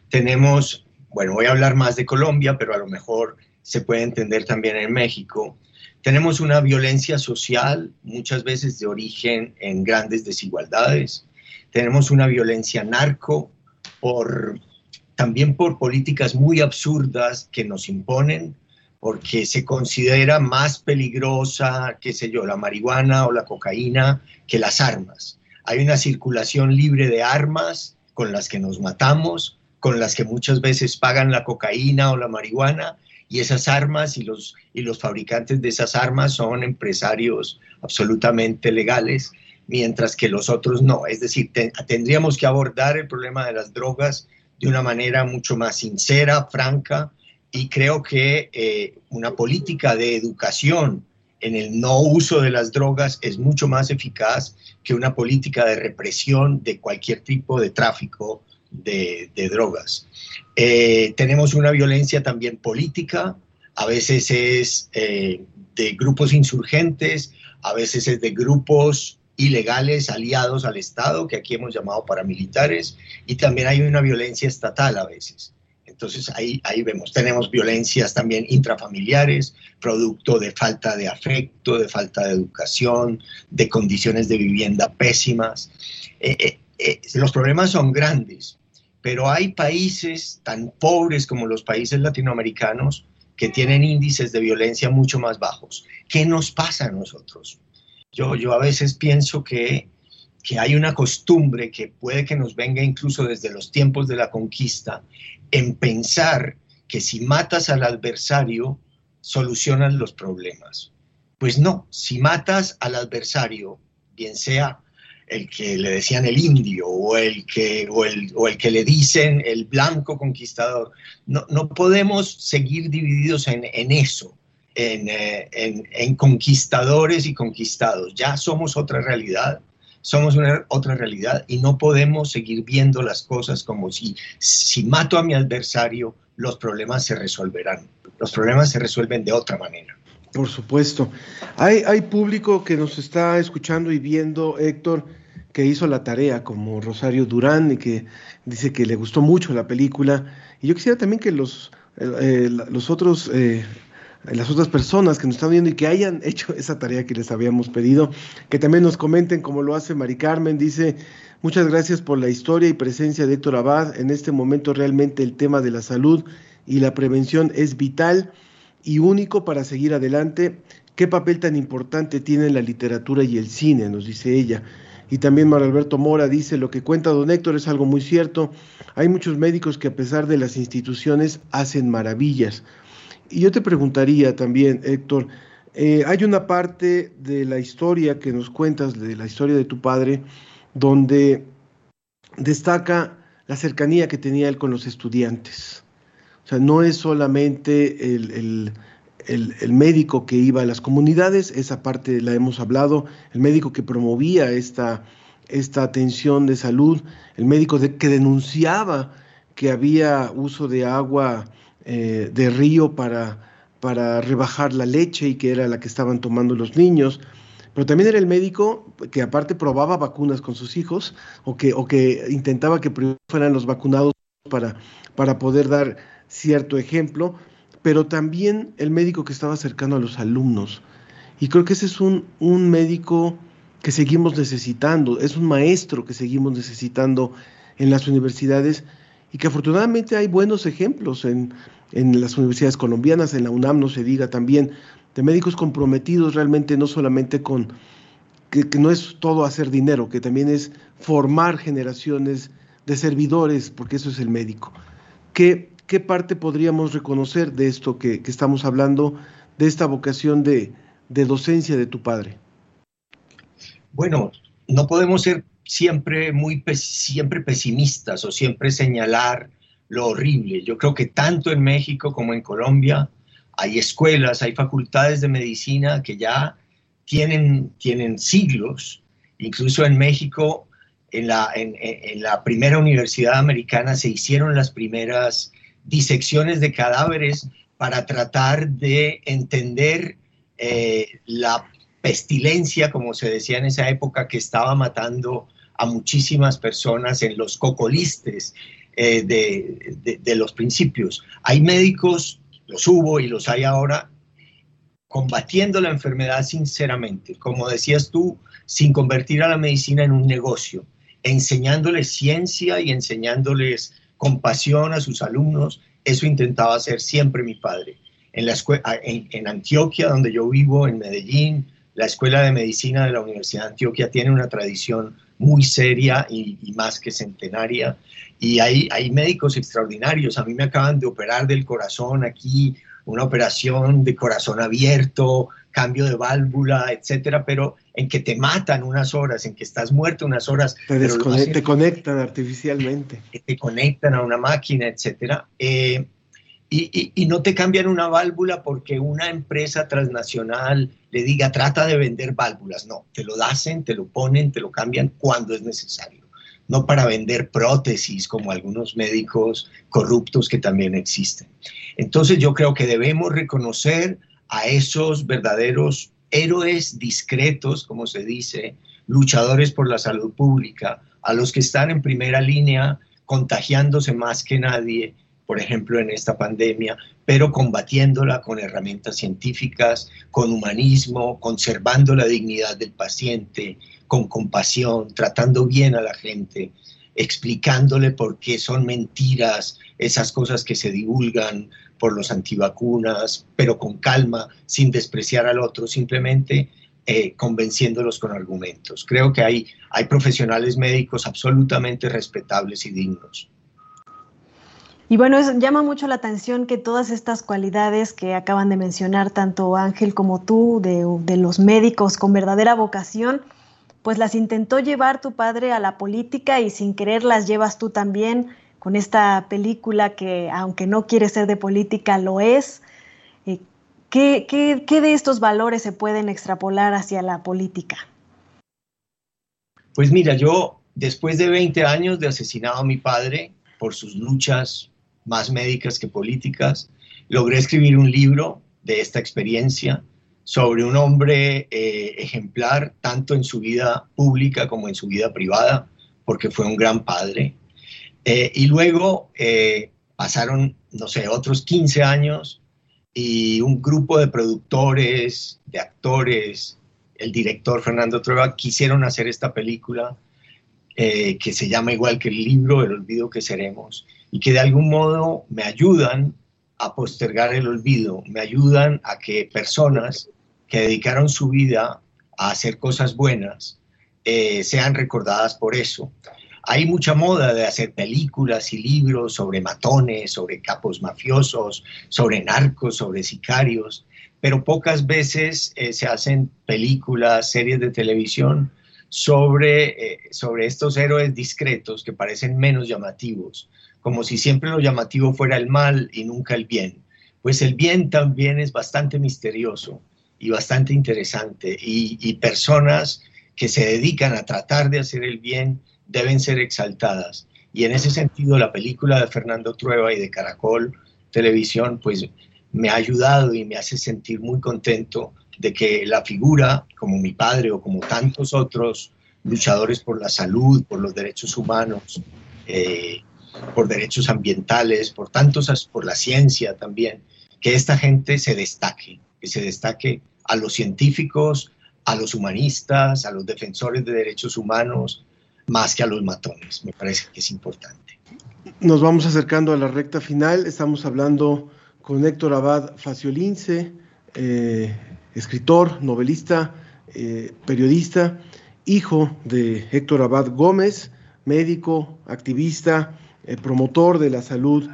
Tenemos, bueno, voy a hablar más de Colombia, pero a lo mejor se puede entender también en México. Tenemos una violencia social, muchas veces de origen en grandes desigualdades. Tenemos una violencia narco por, también por políticas muy absurdas que nos imponen, porque se considera más peligrosa, qué sé yo, la marihuana o la cocaína que las armas. Hay una circulación libre de armas con las que nos matamos, con las que muchas veces pagan la cocaína o la marihuana, y esas armas y los, y los fabricantes de esas armas son empresarios absolutamente legales, mientras que los otros no. Es decir, tendríamos que abordar el problema de las drogas de una manera mucho más sincera, franca, y creo que eh, una política de educación en el no uso de las drogas es mucho más eficaz que una política de represión de cualquier tipo de tráfico de, drogas. Eh, tenemos una violencia también política, a veces es eh, de grupos insurgentes, a veces es de grupos ilegales aliados al Estado, que aquí hemos llamado paramilitares, y también hay una violencia estatal a veces. Entonces ahí, ahí vemos, tenemos violencias también intrafamiliares, producto de falta de afecto, de falta de educación, de condiciones de vivienda pésimas. Eh, eh, eh, los problemas son grandes, pero hay países tan pobres como los países latinoamericanos que tienen índices de violencia mucho más bajos. ¿Qué nos pasa a nosotros? Yo, yo a veces pienso que que hay una costumbre que puede que nos venga incluso desde los tiempos de la conquista, en pensar que si matas al adversario, solucionan los problemas. Pues no, si matas al adversario, bien sea el que le decían el indio o el que, o el, que le dicen el blanco conquistador, no, no podemos seguir divididos en, eso, en, eh, en, en conquistadores y conquistados. Ya somos otra realidad somos una otra realidad y no podemos seguir viendo las cosas como si, si mato a mi adversario, los problemas se resolverán. Los problemas se resuelven de otra manera.
Por supuesto. Hay, hay público que nos está escuchando y viendo, Héctor, que hizo la tarea, como Rosario Durán, y que dice que le gustó mucho la película. Y yo quisiera también que los, eh, eh, los otros eh, las otras personas que nos están viendo y que hayan hecho esa tarea que les habíamos pedido, que también nos comenten como lo hace Mari Carmen, dice, muchas gracias por la historia y presencia de Héctor Abad. En este momento realmente el tema de la salud y la prevención es vital y único para seguir adelante. ¿Qué papel tan importante tiene la literatura y el cine? Nos dice ella. Y también Mario Alberto Mora dice, lo que cuenta don Héctor es algo muy cierto. Hay muchos médicos que a pesar de las instituciones hacen maravillas. Y yo te preguntaría también, Héctor, eh, hay una parte de la historia que nos cuentas, de la historia de tu padre, donde destaca la cercanía que tenía él con los estudiantes. O sea, no es solamente el, médico que iba a las comunidades, esa parte la hemos hablado, el médico que promovía esta, esta atención de salud, el médico que denunciaba que había uso de agua eh, de río para, para rebajar la leche y que era la que estaban tomando los niños. Pero también era el médico que aparte probaba vacunas con sus hijos o que, o que intentaba que fueran los vacunados para, para poder dar cierto ejemplo, pero también el médico que estaba cercano a los alumnos. Y creo que ese es un, un médico que seguimos necesitando, es un maestro que seguimos necesitando en las universidades y que afortunadamente hay buenos ejemplos en, en las universidades colombianas, en la UNAM no se diga también, de médicos comprometidos realmente no solamente con, que, no es todo hacer dinero, que también es formar generaciones de servidores, porque eso es el médico. ¿Qué, qué parte podríamos reconocer de esto que, estamos hablando, de esta vocación de, de docencia de tu padre?
Bueno, no podemos ser siempre muy siempre pesimistas o siempre señalar lo horrible. Yo creo que tanto en México como en Colombia hay escuelas, hay facultades de medicina que ya tienen, tienen siglos. Incluso en México en la, en, la primera universidad americana se hicieron las primeras disecciones de cadáveres para tratar de entender eh, la pestilencia, como se decía en esa época, que estaba matando a muchísimas personas en los cocolistes eh, de, de, de los principios. Hay médicos, los hubo y los hay ahora, combatiendo la enfermedad sinceramente, como decías tú, sin convertir a la medicina en un negocio, enseñándoles ciencia y enseñándoles compasión a sus alumnos. Eso intentaba hacer siempre mi padre. En, la en, en Antioquia, donde yo vivo, en Medellín, la Escuela de Medicina de la Universidad de Antioquia tiene una tradición muy seria y, y, más que centenaria. Y hay, hay médicos extraordinarios. A mí me acaban de operar del corazón aquí, una operación de corazón abierto, cambio de válvula, etcétera, pero en que te matan unas horas, en que estás muerto unas horas.
Te, desconect, te conectan artificialmente.
Te conectan a una máquina, etcétera. Eh, y, no te cambian una válvula porque una empresa transnacional le diga trata de vender válvulas. No, te lo hacen, te lo ponen, te lo cambian cuando es necesario. No para vender prótesis como algunos médicos corruptos que también existen. Entonces yo creo que debemos reconocer a esos verdaderos héroes discretos, como se dice, luchadores por la salud pública, a los que están en primera línea contagiándose más que nadie, por ejemplo, en esta pandemia, pero combatiéndola con herramientas científicas, con humanismo, conservando la dignidad del paciente, con compasión, tratando bien a la gente, explicándole por qué son mentiras esas cosas que se divulgan por los antivacunas, pero con calma, sin despreciar al otro, simplemente eh, convenciéndolos con argumentos. Creo que hay, hay profesionales médicos absolutamente respetables y dignos.
Y bueno, es, llama mucho la atención que todas estas cualidades que acaban de mencionar tanto Ángel como tú, de, los médicos con verdadera vocación, pues las intentó llevar tu padre a la política y sin querer las llevas tú también con esta película que, aunque no quiere ser de política, lo es. Eh, ¿Qué, qué, qué de estos valores se pueden extrapolar hacia la política?
Pues mira, yo después de 20 años de asesinado a mi padre por sus luchas más médicas que políticas, logré escribir un libro de esta experiencia sobre un hombre eh, ejemplar tanto en su vida pública como en su vida privada, porque fue un gran padre. Eh, y luego eh, pasaron, no sé, otros 15 años y un grupo de productores, de actores, el director Fernando Trueba quisieron hacer esta película que se llama igual que el libro, El olvido que seremos, y que de algún modo me ayudan a postergar el olvido, me ayudan a que personas que dedicaron su vida a hacer cosas buenas eh, sean recordadas por eso. Hay mucha moda de hacer películas y libros sobre matones, sobre capos mafiosos, sobre narcos, sobre sicarios, pero pocas veces eh, se hacen películas, series de televisión sobre, eh, sobre estos héroes discretos que parecen menos llamativos, como si siempre lo llamativo fuera el mal y nunca el bien. Pues el bien también es bastante misterioso y bastante interesante y, personas que se dedican a tratar de hacer el bien deben ser exaltadas. Y en ese sentido, la película de Fernando Trueba y de Caracol Televisión, pues me ha ayudado y me hace sentir muy contento de que la figura, como mi padre o como tantos otros luchadores por la salud, por los derechos humanos, eh, por derechos ambientales, por tantos, por la ciencia también, que esta gente se destaque, que se destaque a los científicos, a los humanistas, a los defensores de derechos humanos, más que a los matones. Me parece que es importante.
Nos vamos acercando a la recta final. Estamos hablando con Héctor Abad Faciolince, eh, escritor, novelista, eh, periodista, hijo de Héctor Abad Gómez, médico, activista, eh, promotor de la salud.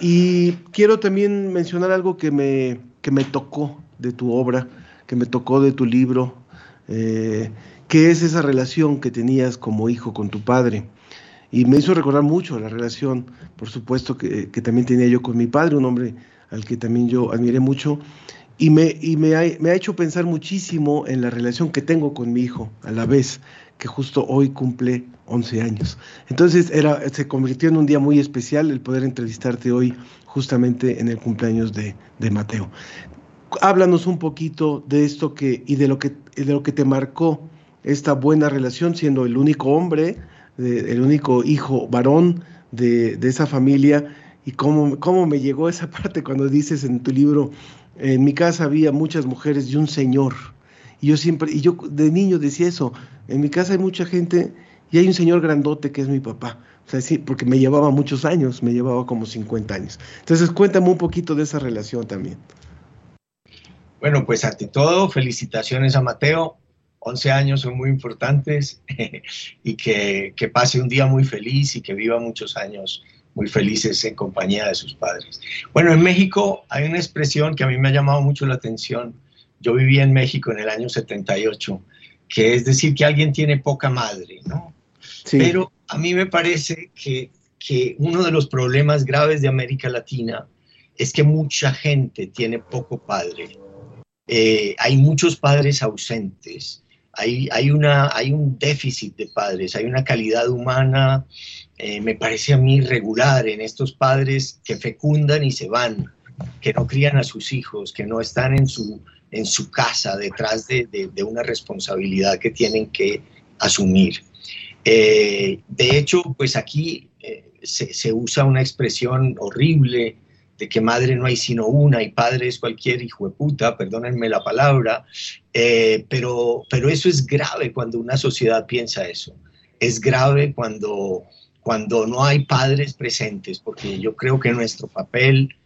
Y quiero también mencionar algo que me, que me tocó de tu obra, que me tocó de tu libro. Eh, qué es esa relación que tenías como hijo con tu padre. Y me hizo recordar mucho la relación, por supuesto, que, que también tenía yo con mi padre, un hombre al que también yo admiré mucho. Y, me, y me, ha, me ha hecho pensar muchísimo en la relación que tengo con mi hijo, a la vez que justo hoy cumple 11 años. Entonces era, se convirtió en un día muy especial el poder entrevistarte hoy justamente en el cumpleaños de, de Mateo. Háblanos un poquito de esto que, y de lo que, de lo que te marcó esta buena relación, siendo el único hombre, el único hijo varón de, de esa familia, y cómo, cómo me llegó esa parte cuando dices en tu libro, en mi casa había muchas mujeres y un señor. Y yo siempre, y yo de niño decía eso, en mi casa hay mucha gente y hay un señor grandote que es mi papá. O sea, sí, porque me llevaba muchos años, me llevaba como 50 años. Entonces, cuéntame un poquito de esa relación también.
Bueno, pues ante todo, felicitaciones a Mateo. 11 años son muy importantes y que, que, pase un día muy feliz y que viva muchos años muy felices en compañía de sus padres. Bueno, en México hay una expresión que a mí me ha llamado mucho la atención. Yo viví en México en el año 78, que es decir que alguien tiene poca madre, ¿no? Pero a mí me parece que, que uno de los problemas graves de América Latina es que mucha gente tiene poco padre. Eh, hay muchos padres ausentes, hay, hay, una, hay un déficit de padres, hay una calidad humana, eh, me parece a mí regular en estos padres que fecundan y se van, que no crían a sus hijos, que no están en su, en su casa detrás de, de, de una responsabilidad que tienen que asumir. Eh, de hecho, pues aquí eh, se, usa una expresión horrible de que madre no hay sino una y padre es cualquier hijo de puta, perdónenme la palabra, eh, pero, pero eso es grave cuando una sociedad piensa eso. Es grave cuando, cuando no hay padres presentes, porque yo creo que nuestro papel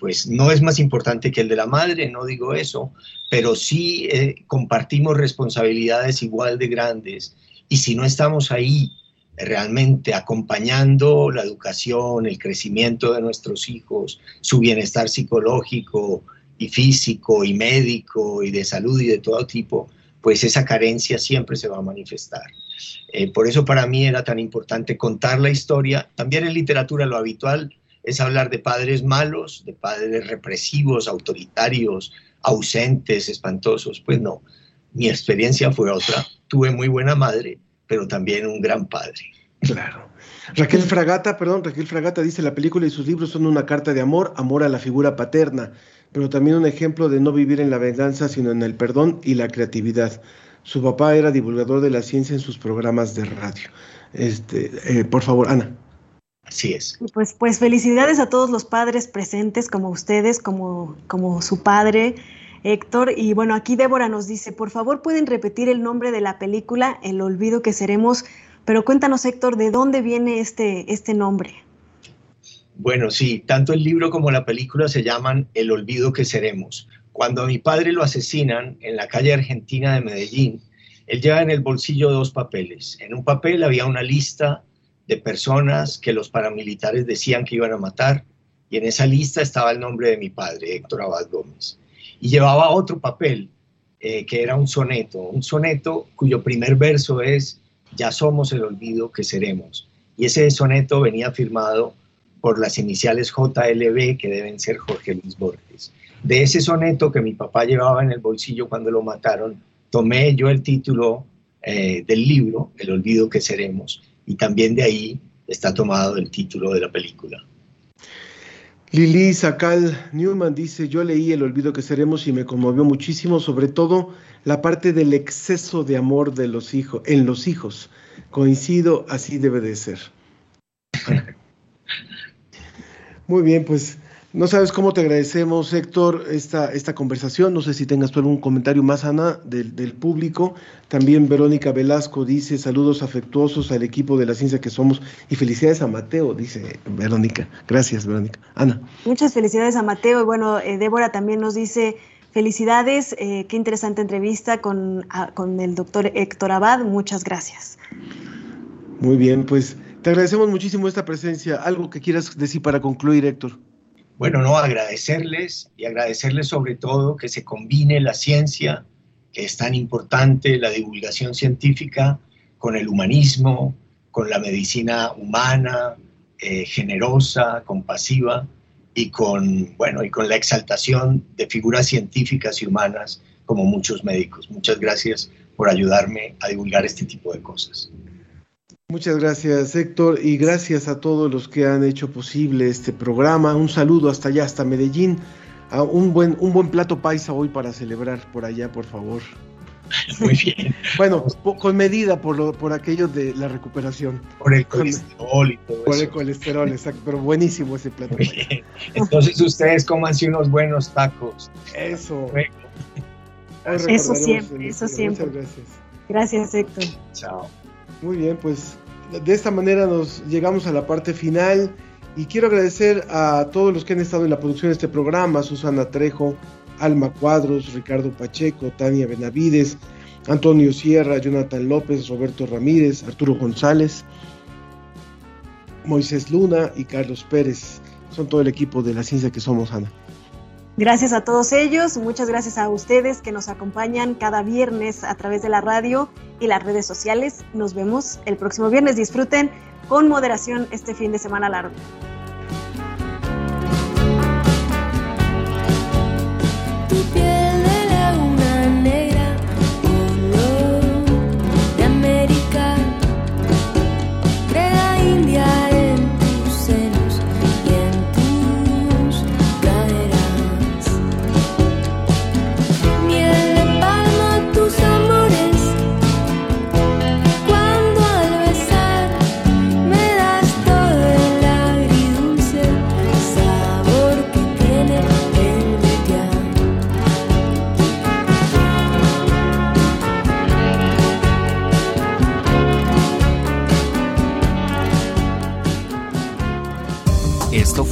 pues no es más importante que el de la madre, no digo eso, pero sí compartimos responsabilidades igual de grandes y si no estamos ahí realmente acompañando la educación, el crecimiento de nuestros hijos, su bienestar psicológico y físico y médico y de salud y de todo tipo, pues esa carencia siempre se va a manifestar. Eh, por eso para mí era tan importante contar la historia. También en literatura lo habitual es hablar de padres malos, de padres represivos, autoritarios, ausentes, espantosos. Pues no, mi experiencia fue otra. Tuve muy buena madre, pero también un gran padre.
Claro. Raquel Fragata, perdón, Raquel Fragata dice, la película y sus libros son una carta de amor, amor a la figura paterna, pero también un ejemplo de no vivir en la venganza, sino en el perdón y la creatividad. Su papá era divulgador de la ciencia en sus programas de radio. Este, eh, por favor, Ana.
Así es.
Pues, pues felicidades a todos los padres presentes, como ustedes, como, como su padre. Héctor. Y bueno, aquí Débora nos dice, por favor pueden repetir el nombre de la película, El olvido que seremos, pero cuéntanos Héctor, ¿de dónde viene este, este nombre?
Bueno, sí, tanto el libro como la película se llaman El olvido que seremos. Cuando a mi padre lo asesinan en la calle argentina de Medellín, él lleva en el bolsillo dos papeles. En un papel había una lista de personas que los paramilitares decían que iban a matar y en esa lista estaba el nombre de mi padre, Héctor Abad Gómez y llevaba otro papel, eh, que era un soneto, un soneto cuyo primer verso es, ya somos el olvido que seremos. Y ese soneto venía firmado por las iniciales JLB, que deben ser Jorge Luis Borges. De ese soneto que mi papá llevaba en el bolsillo cuando lo mataron, tomé yo el título eh, del libro, El olvido que seremos, y también de ahí está tomado el título de la película.
Lili Sacal Newman dice, yo leí El olvido que seremos y me conmovió muchísimo, sobre todo la parte del exceso de amor de los hijos, en los hijos. Coincido, así debe de ser. Muy bien, pues no sabes cómo te agradecemos, Héctor, esta, esta conversación. No sé si tengas tú algún comentario más, Ana, del, del, público. También Verónica Velasco dice saludos afectuosos al equipo de la ciencia que somos y felicidades a Mateo, dice Verónica. Gracias, Verónica. Ana.
Muchas felicidades a Mateo. Y bueno, eh, Débora también nos dice felicidades. Eh, qué interesante entrevista con, a, con el doctor Héctor Abad. Muchas gracias.
Muy bien, pues te agradecemos muchísimo esta presencia. ¿Algo que quieras decir para concluir, Héctor?
Bueno, no, agradecerles y agradecerles sobre todo que se combine la ciencia, que es tan importante, la divulgación científica, con el humanismo, con la medicina humana, eh, generosa, compasiva y con, bueno, y con la exaltación de figuras científicas y humanas como muchos médicos. Muchas gracias por ayudarme a divulgar este tipo de cosas.
Muchas gracias Héctor y gracias a todos los que han hecho posible este programa. Un saludo hasta allá, hasta Medellín. A un, buen, un buen plato paisa hoy para celebrar por allá, por favor.
Muy bien.
Bueno, con medida por, lo, por aquello de la recuperación.
Por el colesterol y todo
por
eso.
el colesterol, exacto. Pero buenísimo ese plato.
Muy bien. Entonces ustedes cómanse unos buenos tacos.
Eso.
Eso siempre, eso siempre.
Muchas gracias.
Gracias, Héctor.
Chao.
Muy bien, pues de esta manera nos llegamos a la parte final y quiero agradecer a todos los que han estado en la producción de este programa, Susana Trejo, Alma Cuadros, Ricardo Pacheco, Tania Benavides, Antonio Sierra, Jonathan López, Roberto Ramírez, Arturo González, Moisés Luna y Carlos Pérez. Son todo el equipo de la ciencia que somos, Ana.
Gracias a todos ellos, muchas gracias a ustedes que nos acompañan cada viernes a través de la radio y las redes sociales. Nos vemos el próximo viernes. Disfruten con moderación este fin de semana largo.